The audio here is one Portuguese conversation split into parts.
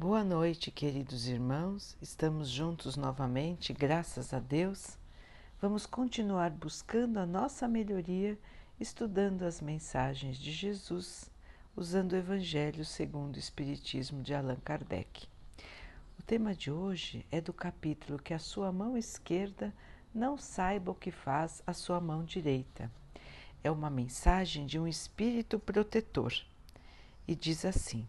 Boa noite, queridos irmãos. Estamos juntos novamente, graças a Deus. Vamos continuar buscando a nossa melhoria, estudando as mensagens de Jesus, usando o Evangelho segundo o Espiritismo de Allan Kardec. O tema de hoje é do capítulo que a sua mão esquerda não saiba o que faz a sua mão direita. É uma mensagem de um espírito protetor e diz assim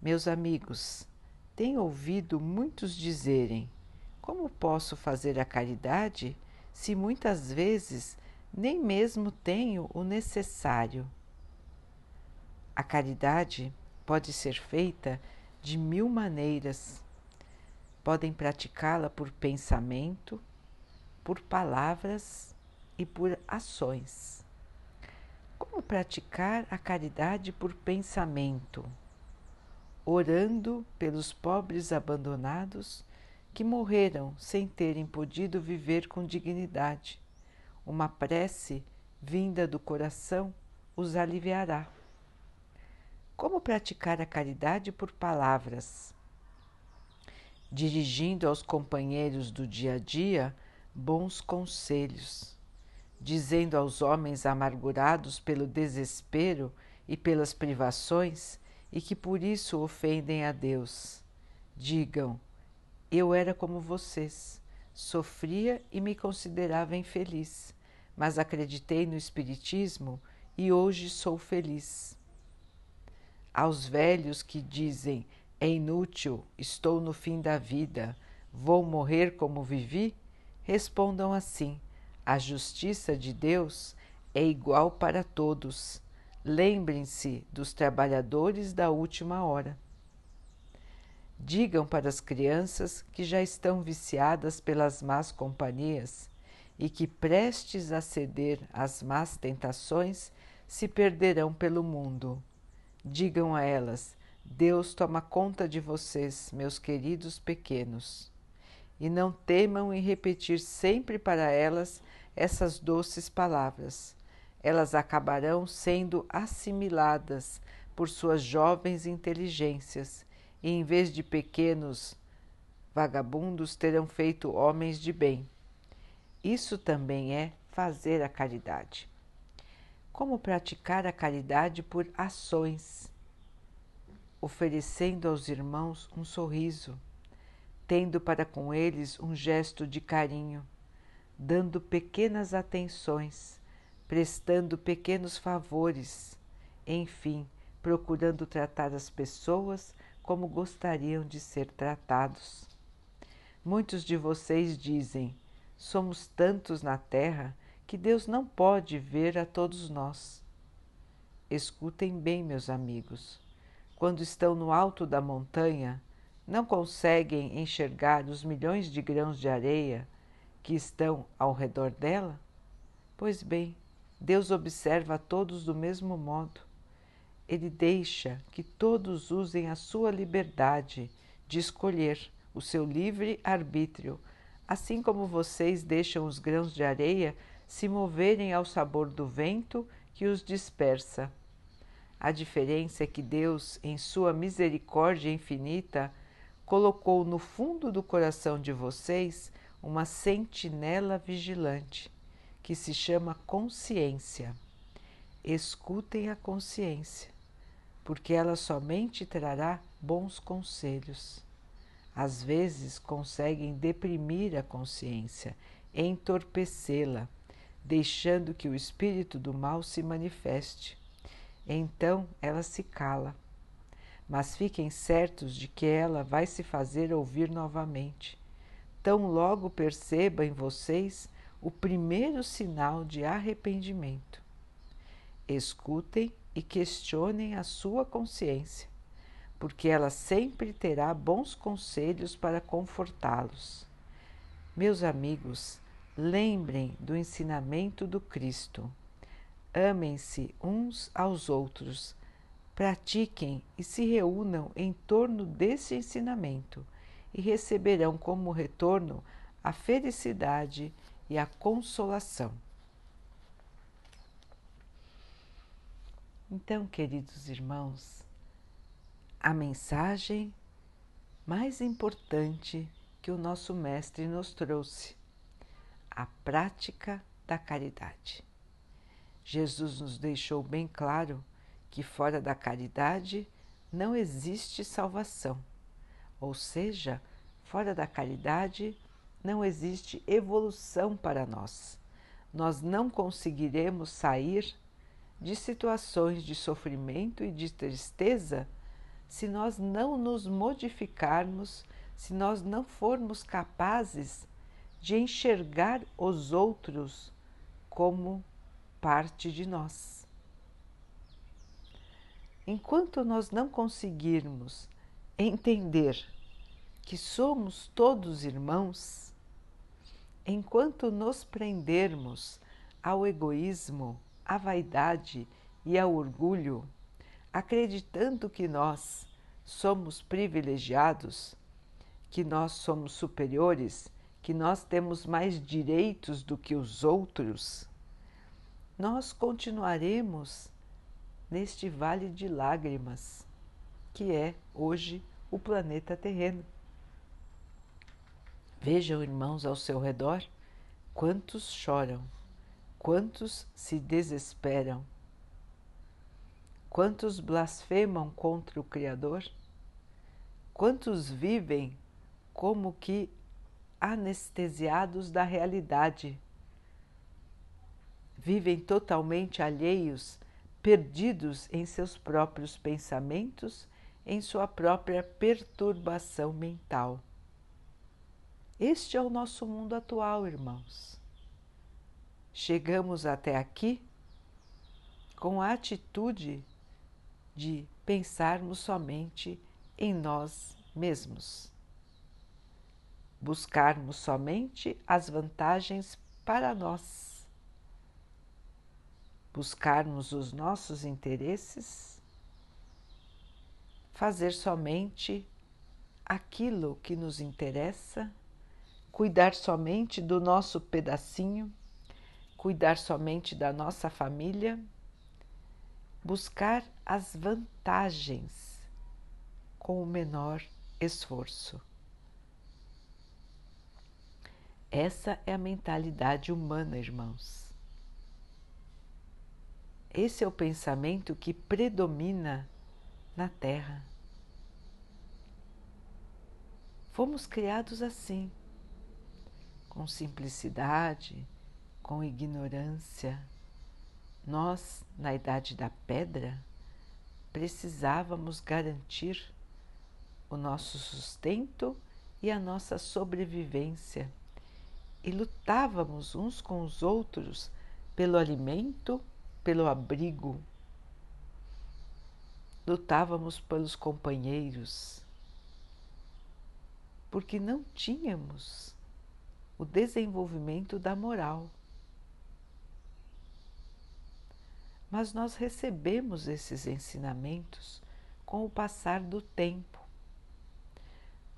meus amigos, tenho ouvido muitos dizerem: como posso fazer a caridade se muitas vezes nem mesmo tenho o necessário? A caridade pode ser feita de mil maneiras. Podem praticá-la por pensamento, por palavras e por ações. Como praticar a caridade por pensamento? Orando pelos pobres abandonados que morreram sem terem podido viver com dignidade. Uma prece vinda do coração os aliviará. Como praticar a caridade por palavras? Dirigindo aos companheiros do dia a dia bons conselhos, dizendo aos homens amargurados pelo desespero e pelas privações e que por isso ofendem a Deus. Digam: Eu era como vocês, sofria e me considerava infeliz, mas acreditei no Espiritismo e hoje sou feliz. Aos velhos que dizem: É inútil, estou no fim da vida, vou morrer como vivi, respondam assim: A justiça de Deus é igual para todos Lembrem-se dos trabalhadores da última hora. Digam para as crianças que já estão viciadas pelas más companhias e que, prestes a ceder às más tentações, se perderão pelo mundo. Digam a elas: Deus toma conta de vocês, meus queridos pequenos. E não temam em repetir sempre para elas essas doces palavras elas acabarão sendo assimiladas por suas jovens inteligências e, em vez de pequenos vagabundos, terão feito homens de bem. Isso também é fazer a caridade. Como praticar a caridade por ações? Oferecendo aos irmãos um sorriso, tendo para com eles um gesto de carinho, dando pequenas atenções prestando pequenos favores, enfim, procurando tratar as pessoas como gostariam de ser tratados. Muitos de vocês dizem: somos tantos na Terra que Deus não pode ver a todos nós. Escutem bem, meus amigos. Quando estão no alto da montanha, não conseguem enxergar os milhões de grãos de areia que estão ao redor dela? Pois bem, Deus observa a todos do mesmo modo. Ele deixa que todos usem a sua liberdade de escolher o seu livre arbítrio, assim como vocês deixam os grãos de areia se moverem ao sabor do vento que os dispersa. A diferença é que Deus, em sua misericórdia infinita, colocou no fundo do coração de vocês uma sentinela vigilante que se chama consciência. Escutem a consciência, porque ela somente trará bons conselhos. Às vezes conseguem deprimir a consciência, entorpecê-la, deixando que o espírito do mal se manifeste. Então ela se cala. Mas fiquem certos de que ela vai se fazer ouvir novamente. Tão logo perceba em vocês o primeiro sinal de arrependimento. Escutem e questionem a sua consciência, porque ela sempre terá bons conselhos para confortá-los. Meus amigos, lembrem do ensinamento do Cristo. Amem-se uns aos outros, pratiquem e se reúnam em torno desse ensinamento e receberão como retorno a felicidade e a consolação. Então, queridos irmãos, a mensagem mais importante que o nosso Mestre nos trouxe: a prática da caridade. Jesus nos deixou bem claro que fora da caridade não existe salvação, ou seja, fora da caridade não existe evolução para nós. Nós não conseguiremos sair de situações de sofrimento e de tristeza se nós não nos modificarmos, se nós não formos capazes de enxergar os outros como parte de nós. Enquanto nós não conseguirmos entender que somos todos irmãos, enquanto nos prendermos ao egoísmo, à vaidade e ao orgulho, acreditando que nós somos privilegiados, que nós somos superiores, que nós temos mais direitos do que os outros, nós continuaremos neste vale de lágrimas que é hoje o planeta terreno. Vejam, irmãos, ao seu redor quantos choram, quantos se desesperam, quantos blasfemam contra o Criador, quantos vivem como que anestesiados da realidade, vivem totalmente alheios, perdidos em seus próprios pensamentos, em sua própria perturbação mental. Este é o nosso mundo atual, irmãos. Chegamos até aqui com a atitude de pensarmos somente em nós mesmos, buscarmos somente as vantagens para nós, buscarmos os nossos interesses, fazer somente aquilo que nos interessa cuidar somente do nosso pedacinho, cuidar somente da nossa família, buscar as vantagens com o menor esforço. Essa é a mentalidade humana, irmãos. Esse é o pensamento que predomina na Terra. Fomos criados assim com simplicidade, com ignorância. Nós, na Idade da Pedra, precisávamos garantir o nosso sustento e a nossa sobrevivência e lutávamos uns com os outros pelo alimento, pelo abrigo. Lutávamos pelos companheiros, porque não tínhamos o desenvolvimento da moral. Mas nós recebemos esses ensinamentos com o passar do tempo.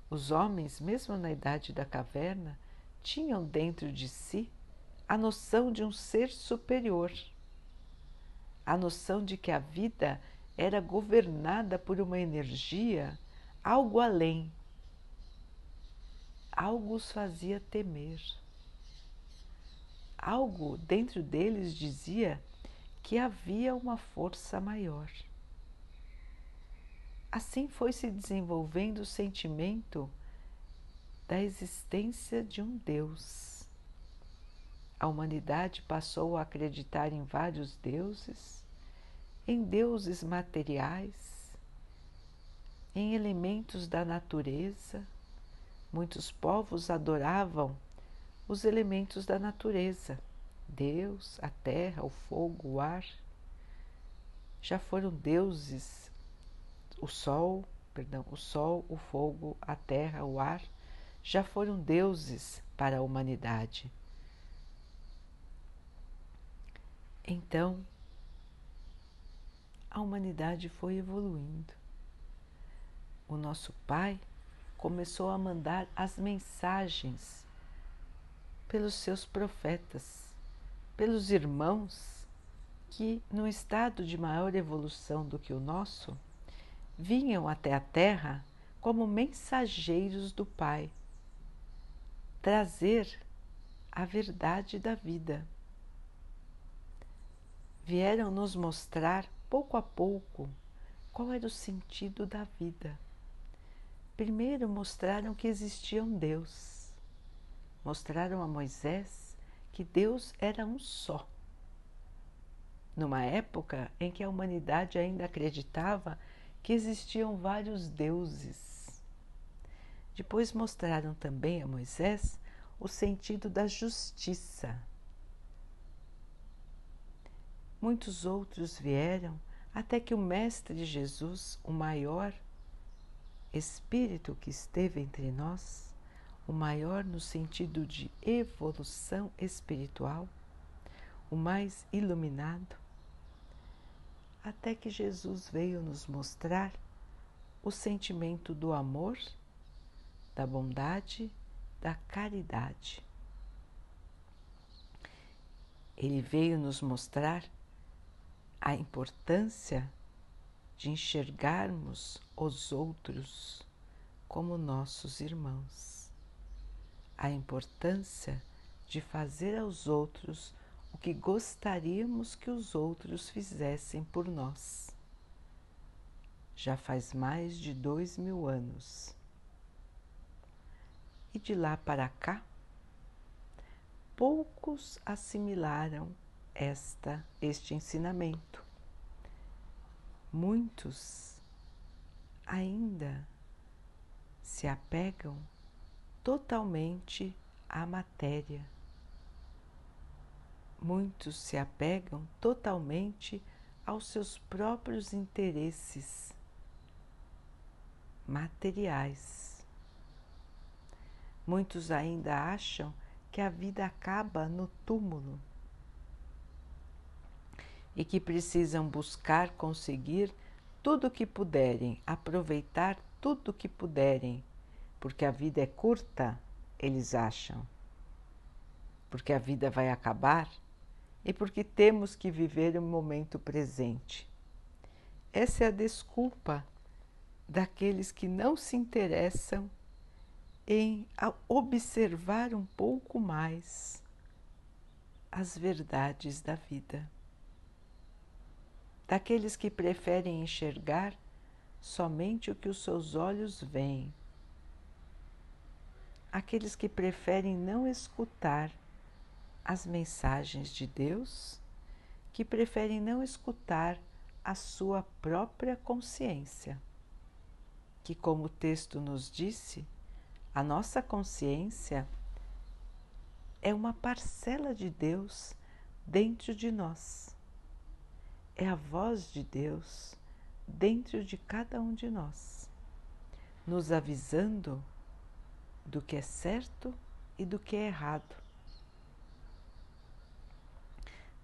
Os homens, mesmo na idade da caverna, tinham dentro de si a noção de um ser superior, a noção de que a vida era governada por uma energia algo além algo os fazia temer. Algo dentro deles dizia que havia uma força maior. Assim foi se desenvolvendo o sentimento da existência de um Deus. A humanidade passou a acreditar em vários deuses, em deuses materiais, em elementos da natureza Muitos povos adoravam os elementos da natureza, Deus, a terra, o fogo, o ar. Já foram deuses o sol, perdão, o sol, o fogo, a terra, o ar, já foram deuses para a humanidade. Então, a humanidade foi evoluindo. O nosso Pai começou a mandar as mensagens pelos seus profetas, pelos irmãos que, num estado de maior evolução do que o nosso, vinham até a Terra como mensageiros do Pai, trazer a verdade da vida. Vieram nos mostrar pouco a pouco qual era o sentido da vida. Primeiro mostraram que existia um Deus. Mostraram a Moisés que Deus era um só. Numa época em que a humanidade ainda acreditava que existiam vários deuses. Depois mostraram também a Moisés o sentido da justiça. Muitos outros vieram até que o Mestre Jesus, o maior Espírito que esteve entre nós, o maior no sentido de evolução espiritual, o mais iluminado, até que Jesus veio nos mostrar o sentimento do amor, da bondade da caridade. Ele veio nos mostrar a importância de enxergarmos os outros como nossos irmãos, a importância de fazer aos outros o que gostaríamos que os outros fizessem por nós. Já faz mais de dois mil anos e de lá para cá, poucos assimilaram esta este ensinamento. Muitos ainda se apegam totalmente à matéria. Muitos se apegam totalmente aos seus próprios interesses materiais Muitos ainda acham que a vida acaba no túmulo e que precisam buscar conseguir tudo o que puderem, aproveitar tudo o que puderem, porque a vida é curta, eles acham. Porque a vida vai acabar e porque temos que viver o momento presente. Essa é a desculpa daqueles que não se interessam em observar um pouco mais as verdades da vida. Daqueles que preferem enxergar somente o que os seus olhos veem. Aqueles que preferem não escutar as mensagens de Deus, que preferem não escutar a sua própria consciência, que, como o texto nos disse, a nossa consciência é uma parcela de Deus dentro de nós. É a voz de Deus dentro de cada um de nós, nos avisando do que é certo e do que é errado,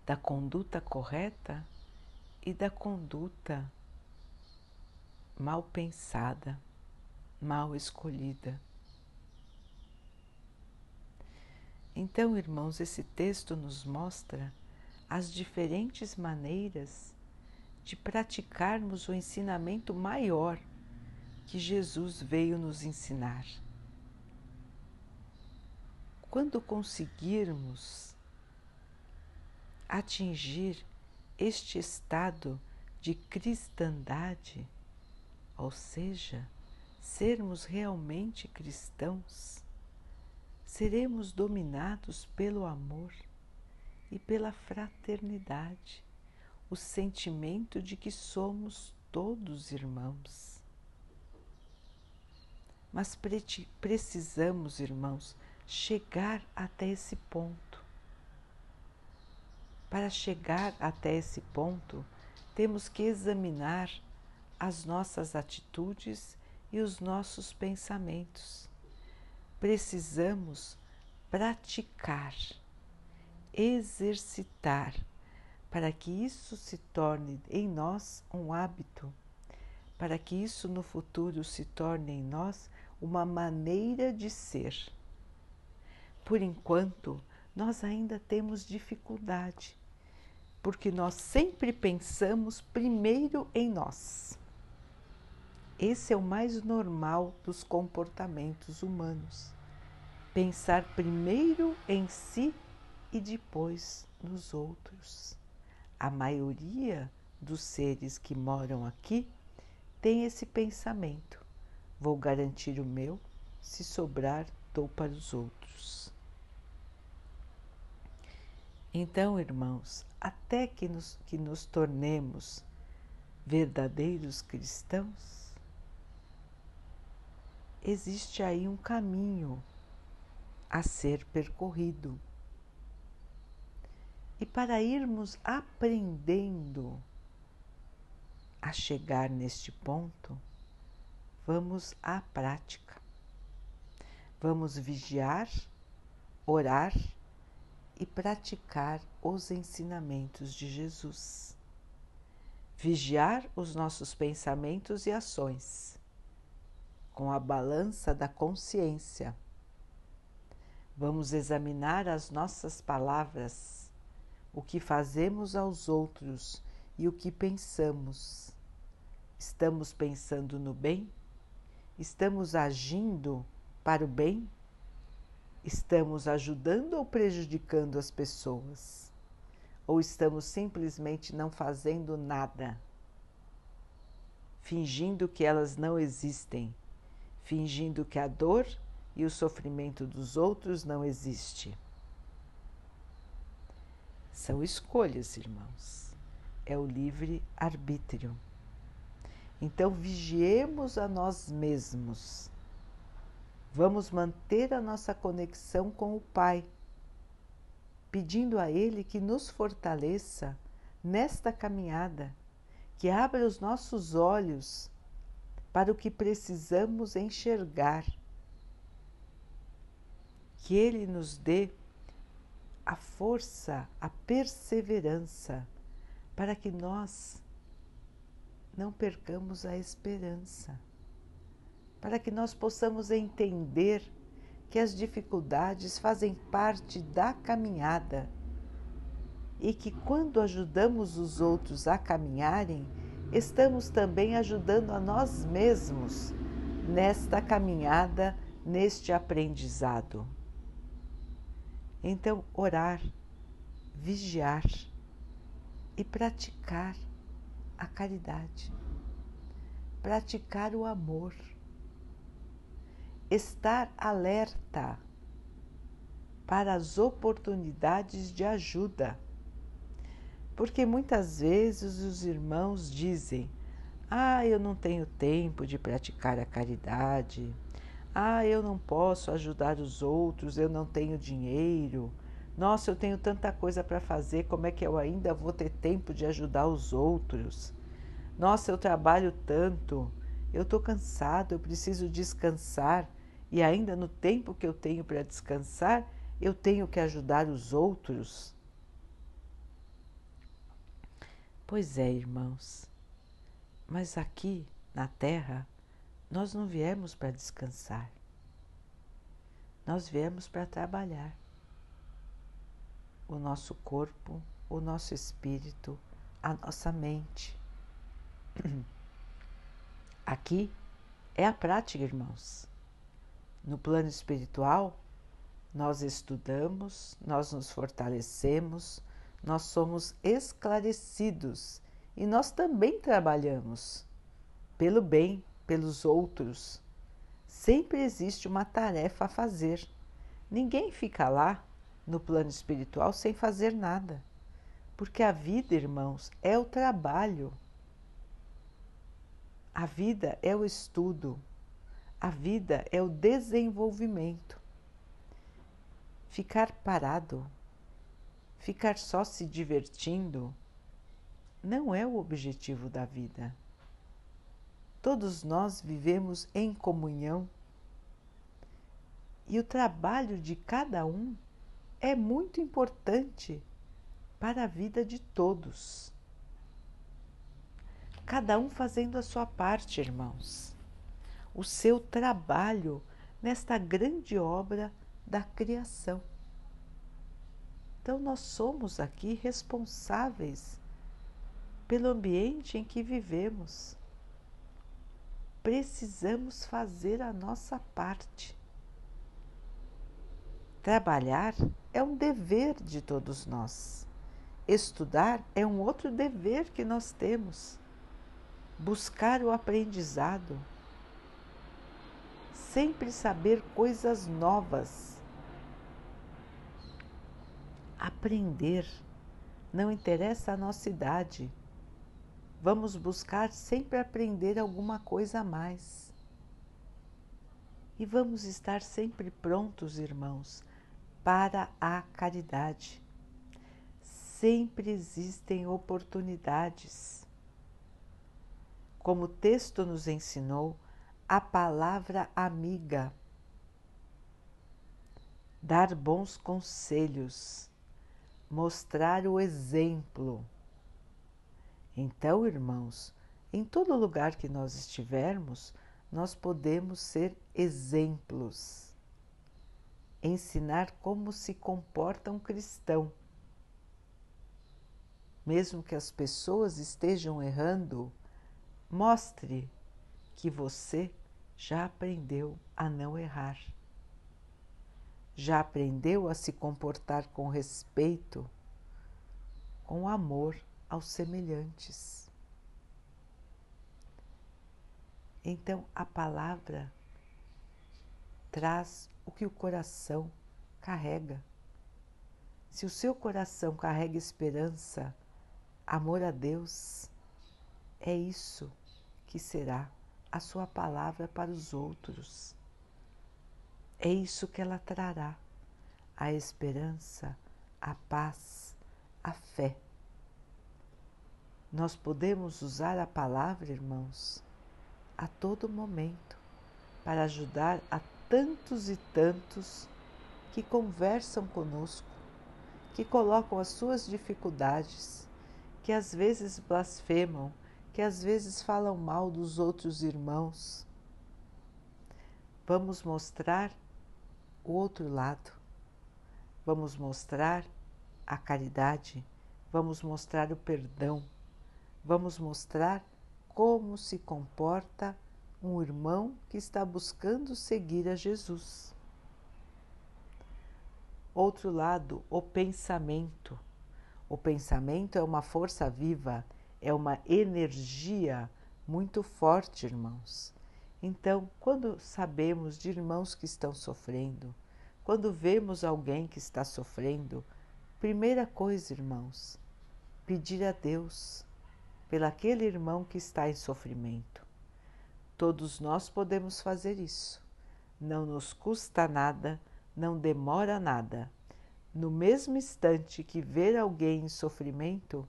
da conduta correta e da conduta mal pensada, mal escolhida. Então, irmãos, esse texto nos mostra as diferentes maneiras de praticarmos o ensinamento maior que Jesus veio nos ensinar. Quando conseguirmos atingir este estado de cristandade, ou seja, sermos realmente cristãos, seremos dominados pelo amor e pela fraternidade, o sentimento de que somos todos irmãos. Mas precisamos, irmãos, chegar até esse ponto. Para chegar até esse ponto, temos que examinar as nossas atitudes e os nossos pensamentos precisamos praticar, exercitar, para que isso se torne em nós um hábito, para que isso no futuro se torne em nós uma maneira de ser. Por enquanto, nós ainda temos dificuldade, porque nós sempre pensamos primeiro em nós. Esse é o mais normal dos comportamentos humanos. Pensar primeiro em si e depois nos outros. A maioria dos seres que moram aqui tem esse pensamento: vou garantir o meu, se sobrar, dou para os outros. Então, irmãos, até que nos, que nos tornemos verdadeiros cristãos, existe aí um caminho a ser percorrido. E para irmos aprendendo a chegar neste ponto, vamos à prática. Vamos vigiar, orar e praticar os ensinamentos de Jesus. Vigiar os nossos pensamentos e ações com a balança da consciência. Vamos examinar as nossas palavras, o que fazemos aos outros e o que pensamos. Estamos pensando no bem? Estamos agindo para o bem? Estamos ajudando ou prejudicando as pessoas? Ou estamos simplesmente não fazendo nada? Fingindo que elas não existem, fingindo que a dor e o sofrimento dos outros não existe. São escolhas, irmãos. É o livre arbítrio. Então vigiemos a nós mesmos Vamos manter a nossa conexão com o Pai, pedindo a Ele que nos fortaleça nesta caminhada, que abra os nossos olhos para o que precisamos enxergar, que Ele nos dê a força, a perseverança, para que nós não percamos a esperança para que nós possamos entender que as dificuldades fazem parte da caminhada e que quando ajudamos os outros a caminharem, estamos também ajudando a nós mesmos nesta caminhada, neste aprendizado. Então, orar, vigiar e praticar a caridade, praticar o amor estar alerta para as oportunidades de ajuda. Porque muitas vezes os irmãos dizem: Ah, eu não tenho tempo de praticar a caridade. Ah, eu não posso ajudar os outros, eu não tenho dinheiro. Nossa, eu tenho tanta coisa para fazer, como é que eu ainda vou ter tempo de ajudar os outros? Nossa, eu trabalho tanto, eu estou cansado, eu preciso descansar e ainda no tempo que eu tenho para descansar, eu tenho que ajudar os outros. Pois é, irmãos, mas aqui na Terra nós não viemos para descansar, nós viemos para trabalhar. O nosso corpo, o nosso espírito, a nossa mente. Aqui é a prática, irmãos. No plano espiritual, nós estudamos, nós nos fortalecemos, nós somos esclarecidos e nós também trabalhamos pelo bem, pelos outros. Sempre existe uma tarefa a fazer. Ninguém fica lá no plano espiritual sem fazer nada. Porque a vida, irmãos, é o trabalho. A vida é o estudo, a vida é o desenvolvimento. Ficar parado, ficar só se divertindo, não é o objetivo da vida. Todos nós vivemos em comunhão e o trabalho de cada um é muito importante para a vida de todos. Cada um fazendo a sua parte, irmãos o seu trabalho nesta grande obra da criação. Então, nós somos aqui responsáveis pelo ambiente em que vivemos. Precisamos fazer a nossa parte. Trabalhar é um dever de todos nós. Estudar é um outro dever que nós temos. Buscar o aprendizado. Sempre saber coisas novas. Aprender. Não interessa a nossa idade. Vamos buscar sempre aprender alguma coisa a mais. E vamos estar sempre prontos, irmãos, para a caridade. Sempre existem oportunidades. Como o texto nos ensinou, a palavra amiga, dar bons conselhos, mostrar o exemplo. Então, irmãos, em todo lugar que nós estivermos, nós podemos ser exemplos ensinar como se comporta um cristão. Mesmo que as pessoas estejam errando, mostre que você já aprendeu a não errar. Já aprendeu a se comportar com respeito, com amor aos semelhantes. Então a palavra traz o que o coração carrega. Se o seu coração carrega esperança, amor a Deus, é isso que será a sua palavra para os outros. É isso que ela trará: a esperança, a paz, a fé. Nós podemos usar a palavra, irmãos, a todo momento para ajudar a tantos e tantos que conversam conosco, que colocam as suas dificuldades, que às vezes blasfemam, que às vezes falam mal dos outros irmãos. Vamos mostrar o outro lado, vamos mostrar a caridade, vamos mostrar o perdão, vamos mostrar como se comporta um irmão que está buscando seguir a Jesus. Outro lado, o pensamento. O pensamento é uma força viva, é uma energia muito forte, irmãos. Então, quando sabemos de irmãos que estão sofrendo, quando vemos alguém que está sofrendo, primeira coisa, irmãos, pedir a Deus pelaquele irmão que está em sofrimento. Todos nós podemos fazer isso. Não nos custa nada, não demora nada. No mesmo instante que ver alguém em sofrimento,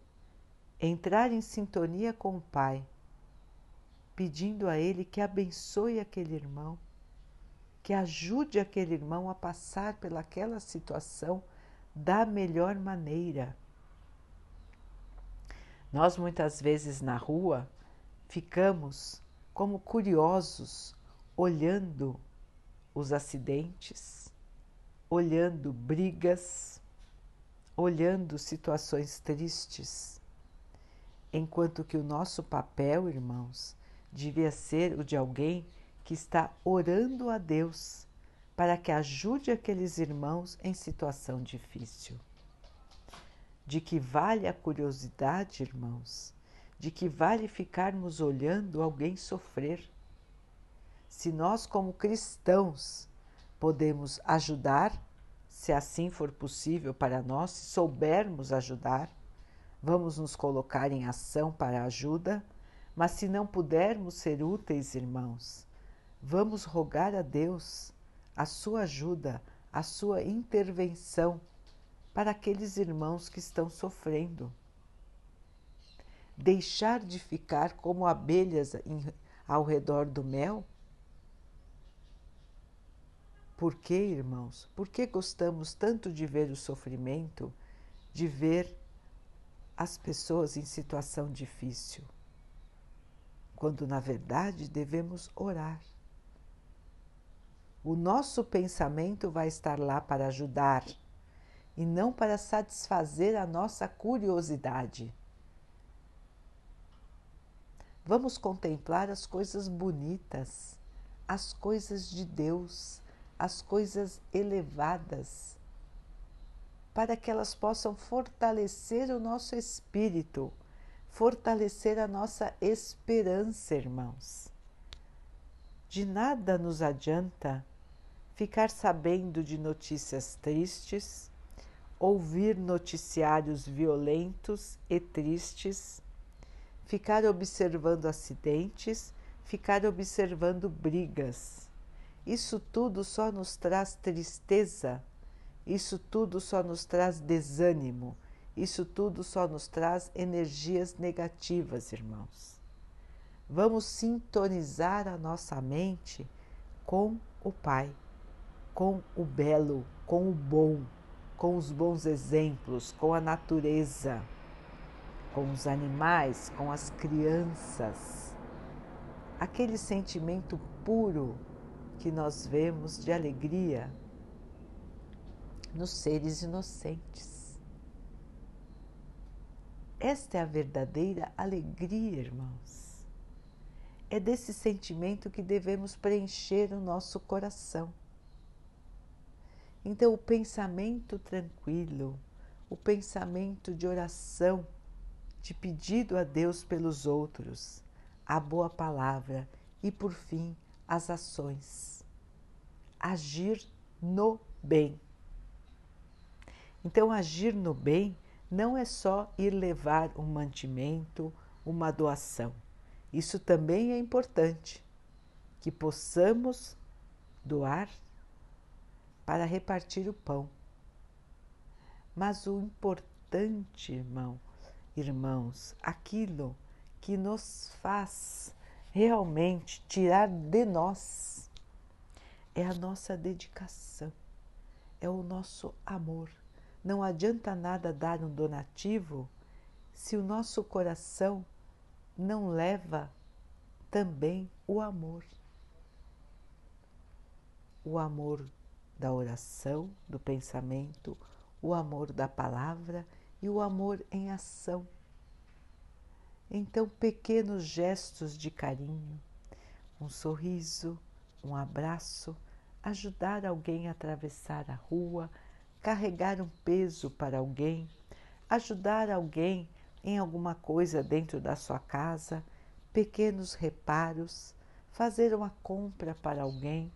entrar em sintonia com o Pai, pedindo a Ele que abençoe aquele irmão, que ajude aquele irmão a passar pelaquela situação da melhor maneira. Nós muitas vezes na rua ficamos como curiosos, olhando os acidentes, olhando brigas, olhando situações tristes, enquanto que o nosso papel, irmãos, devia ser o de alguém que está orando a Deus para que ajude aqueles irmãos em situação difícil. De que vale a curiosidade, irmãos, de que vale ficarmos olhando alguém sofrer. Se nós, como cristãos, podemos ajudar, se assim for possível para nós, se soubermos ajudar, vamos nos colocar em ação para a ajuda, mas se não pudermos ser úteis, irmãos, vamos rogar a Deus a sua ajuda, a sua intervenção para aqueles irmãos que estão sofrendo deixar de ficar como abelhas em, ao redor do mel? Por que, irmãos? Por que gostamos tanto de ver o sofrimento, de ver as pessoas em situação difícil? Quando na verdade devemos orar. O nosso pensamento vai estar lá para ajudar e não para satisfazer a nossa curiosidade Vamos contemplar as coisas bonitas, as coisas de Deus, as coisas elevadas, para que elas possam fortalecer o nosso espírito, fortalecer a nossa esperança, irmãos. De nada nos adianta ficar sabendo de notícias tristes, ouvir noticiários violentos e tristes, ficar observando acidentes, ficar observando brigas. Isso tudo só nos traz tristeza, isso tudo só nos traz desânimo, isso tudo só nos traz energias negativas, irmãos. Vamos sintonizar a nossa mente com o Pai com o belo, com o bom, com os bons exemplos, com a natureza, com os animais, com as crianças. Aquele sentimento puro que nós vemos de alegria nos seres inocentes. Esta é a verdadeira alegria, irmãos. É desse sentimento que devemos preencher o nosso coração. Então, o pensamento tranquilo, o pensamento de oração, de pedido a Deus pelos outros, a boa palavra e, por fim, as ações. Agir no bem. Então, agir no bem não é só ir levar um mantimento, uma doação. Isso também é importante, que possamos doar para repartir o pão. Mas o importante, irmão, irmãos, aquilo que nos faz realmente tirar de nós é a nossa dedicação, é o nosso amor. Não adianta nada dar um donativo se o nosso coração não leva também o amor. O amor da oração, do pensamento, o amor da palavra e o amor em ação. Então, pequenos gestos de carinho, um sorriso, um abraço, ajudar alguém a atravessar a rua, carregar um peso para alguém, ajudar alguém em alguma coisa dentro da sua casa, pequenos reparos, fazer uma compra para alguém,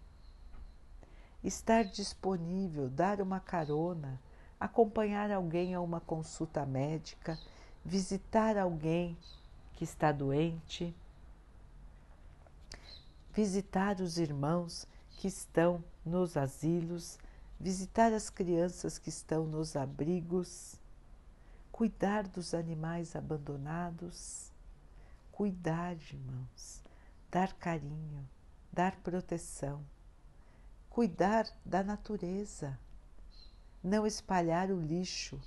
estar disponível, dar uma carona, acompanhar alguém a uma consulta médica, visitar alguém que está doente, visitar os irmãos que estão nos asilos, visitar as crianças que estão nos abrigos, cuidar dos animais abandonados, cuidar, irmãos, dar carinho, dar proteção cuidar da natureza, não espalhar o lixo,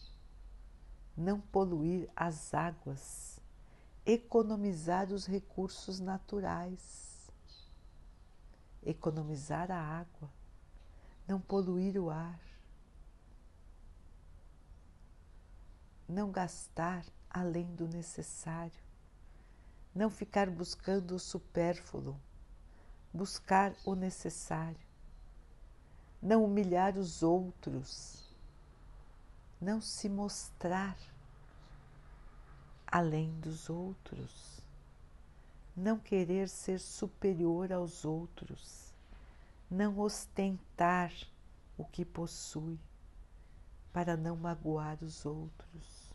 não poluir as águas, economizar os recursos naturais, economizar a água, não poluir o ar, não gastar além do necessário, não ficar buscando o supérfluo, buscar o necessário não humilhar os outros, não se mostrar além dos outros, não querer ser superior aos outros, não ostentar o que possui para não magoar os outros.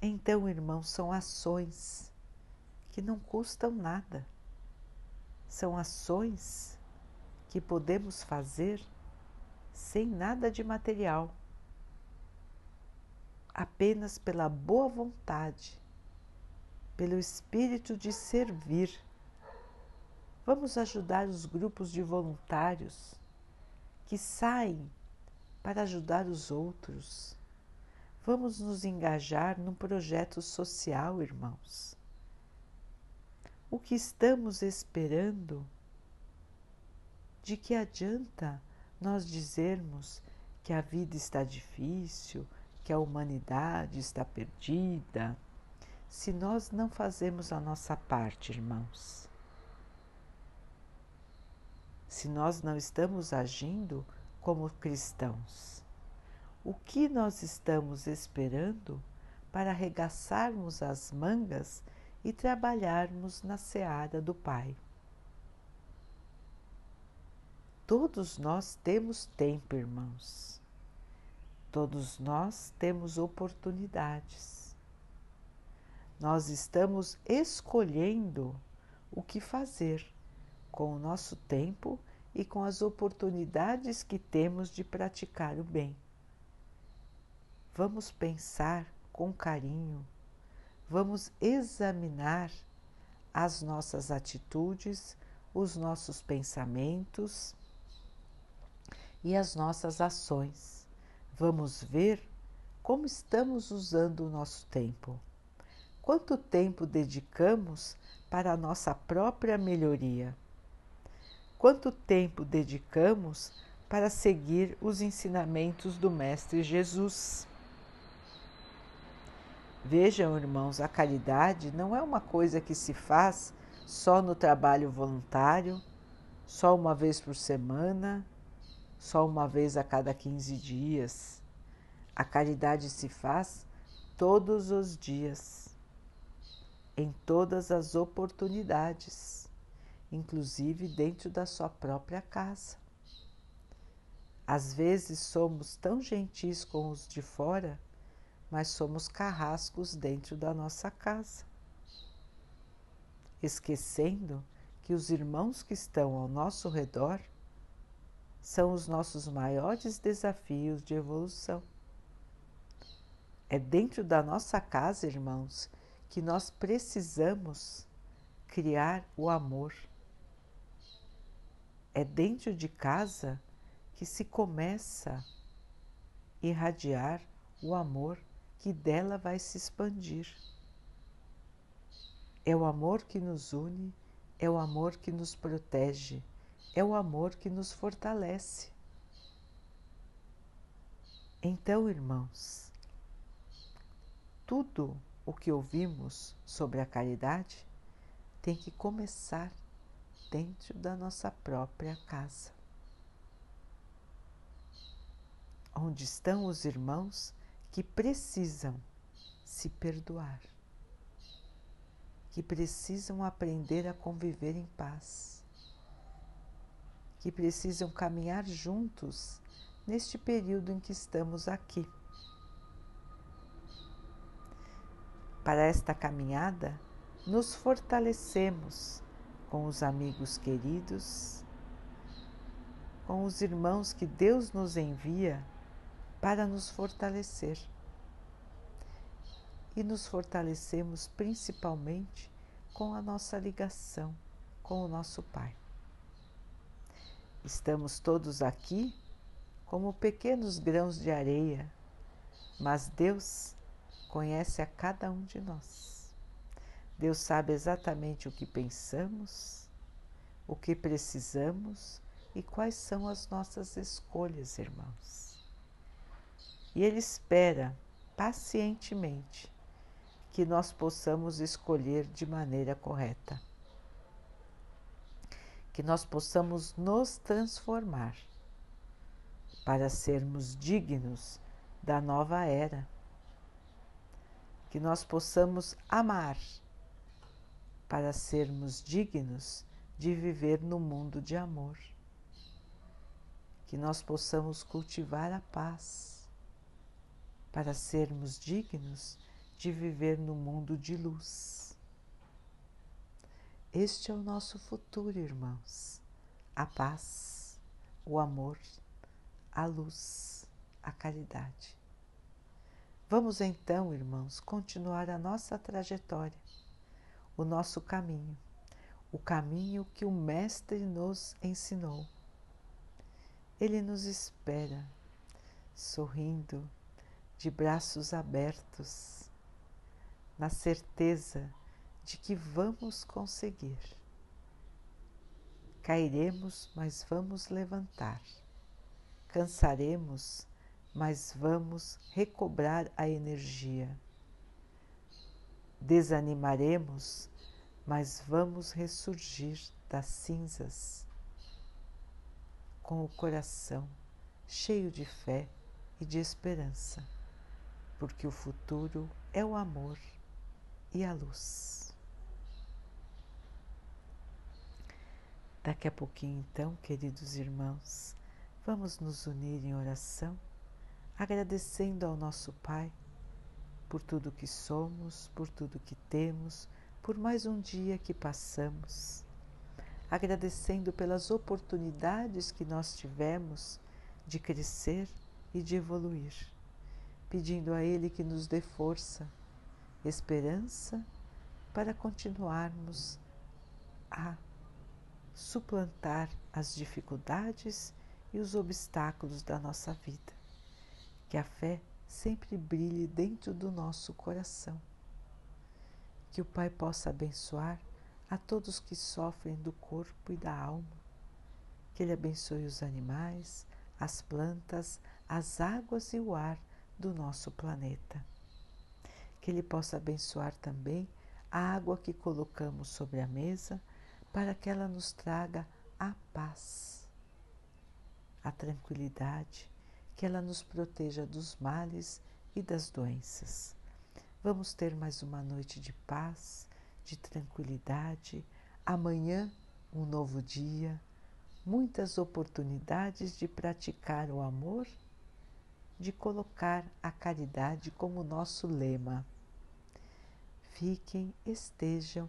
Então, irmãos, são ações que não custam nada, são ações que podemos fazer sem nada de material, apenas pela boa vontade, pelo espírito de servir. Vamos ajudar os grupos de voluntários que saem para ajudar os outros. Vamos nos engajar num projeto social, irmãos. O que estamos esperando de que adianta nós dizermos que a vida está difícil, que a humanidade está perdida, se nós não fazemos a nossa parte, irmãos. Se nós não estamos agindo como cristãos, o que nós estamos esperando para arregaçarmos as mangas e trabalharmos na seara do Pai? Todos nós temos tempo, irmãos. Todos nós temos oportunidades. Nós estamos escolhendo o que fazer com o nosso tempo e com as oportunidades que temos de praticar o bem. Vamos pensar com carinho, vamos examinar as nossas atitudes, os nossos pensamentos e as nossas ações. Vamos ver como estamos usando o nosso tempo. Quanto tempo dedicamos para a nossa própria melhoria? quanto tempo dedicamos para seguir os ensinamentos do Mestre Jesus. Vejam, irmãos, a caridade não é uma coisa que se faz só no trabalho voluntário, só uma vez por semana, só uma vez a cada 15 dias. A caridade se faz todos os dias, em todas as oportunidades inclusive dentro da sua própria casa. Às vezes somos tão gentis com os de fora, mas somos carrascos dentro da nossa casa. Esquecendo que os irmãos que estão ao nosso redor são os nossos maiores desafios de evolução. É dentro da nossa casa, irmãos, que nós precisamos criar o amor é dentro de casa que se começa a irradiar o amor que dela vai se expandir. É o amor que nos une, é o amor que nos protege, é o amor que nos fortalece. Então, irmãos, tudo o que ouvimos sobre a caridade tem que começar dentro da nossa própria casa. Onde estão os irmãos que precisam se perdoar, que precisam aprender a conviver em paz, que precisam caminhar juntos neste período em que estamos aqui. Para esta caminhada, nos fortalecemos com os amigos queridos, com os irmãos que Deus nos envia para nos fortalecer. E nos fortalecemos principalmente com a nossa ligação com o nosso Pai. Estamos todos aqui como pequenos grãos de areia, mas Deus conhece a cada um de nós. Deus sabe exatamente o que pensamos, o que precisamos e quais são as nossas escolhas, irmãos. E Ele espera pacientemente que nós possamos escolher de maneira correta, que nós possamos nos transformar para sermos dignos da nova era, que nós possamos amar para sermos dignos de viver no mundo de amor. Que nós possamos cultivar a paz para sermos dignos de viver no mundo de luz. Este é o nosso futuro, irmãos. A paz, o amor, a luz, a caridade. Vamos então, irmãos, continuar a nossa trajetória o nosso caminho, o caminho que o Mestre nos ensinou. Ele nos espera, sorrindo, de braços abertos, na certeza de que vamos conseguir. Cairemos, mas vamos levantar. Cansaremos, mas vamos recobrar a energia desanimaremos, mas vamos ressurgir das cinzas com o coração cheio de fé e de esperança, porque o futuro é o amor e a luz. Daqui a pouquinho, então, queridos irmãos, vamos nos unir em oração, agradecendo ao nosso Pai por tudo que somos, por tudo que temos, por mais um dia que passamos, agradecendo pelas oportunidades que nós tivemos de crescer e de evoluir, pedindo a Ele que nos dê força, esperança para continuarmos a suplantar as dificuldades e os obstáculos da nossa vida. Que a fé sempre brilhe dentro do nosso coração. Que o Pai possa abençoar a todos que sofrem do corpo e da alma. Que Ele abençoe os animais, as plantas, as águas e o ar do nosso planeta. Que Ele possa abençoar também a água que colocamos sobre a mesa para que ela nos traga a paz, a tranquilidade, que ela nos proteja dos males e das doenças. Vamos ter mais uma noite de paz, de tranquilidade. Amanhã, um novo dia muitas oportunidades de praticar o amor, de colocar a caridade como nosso lema. Fiquem, estejam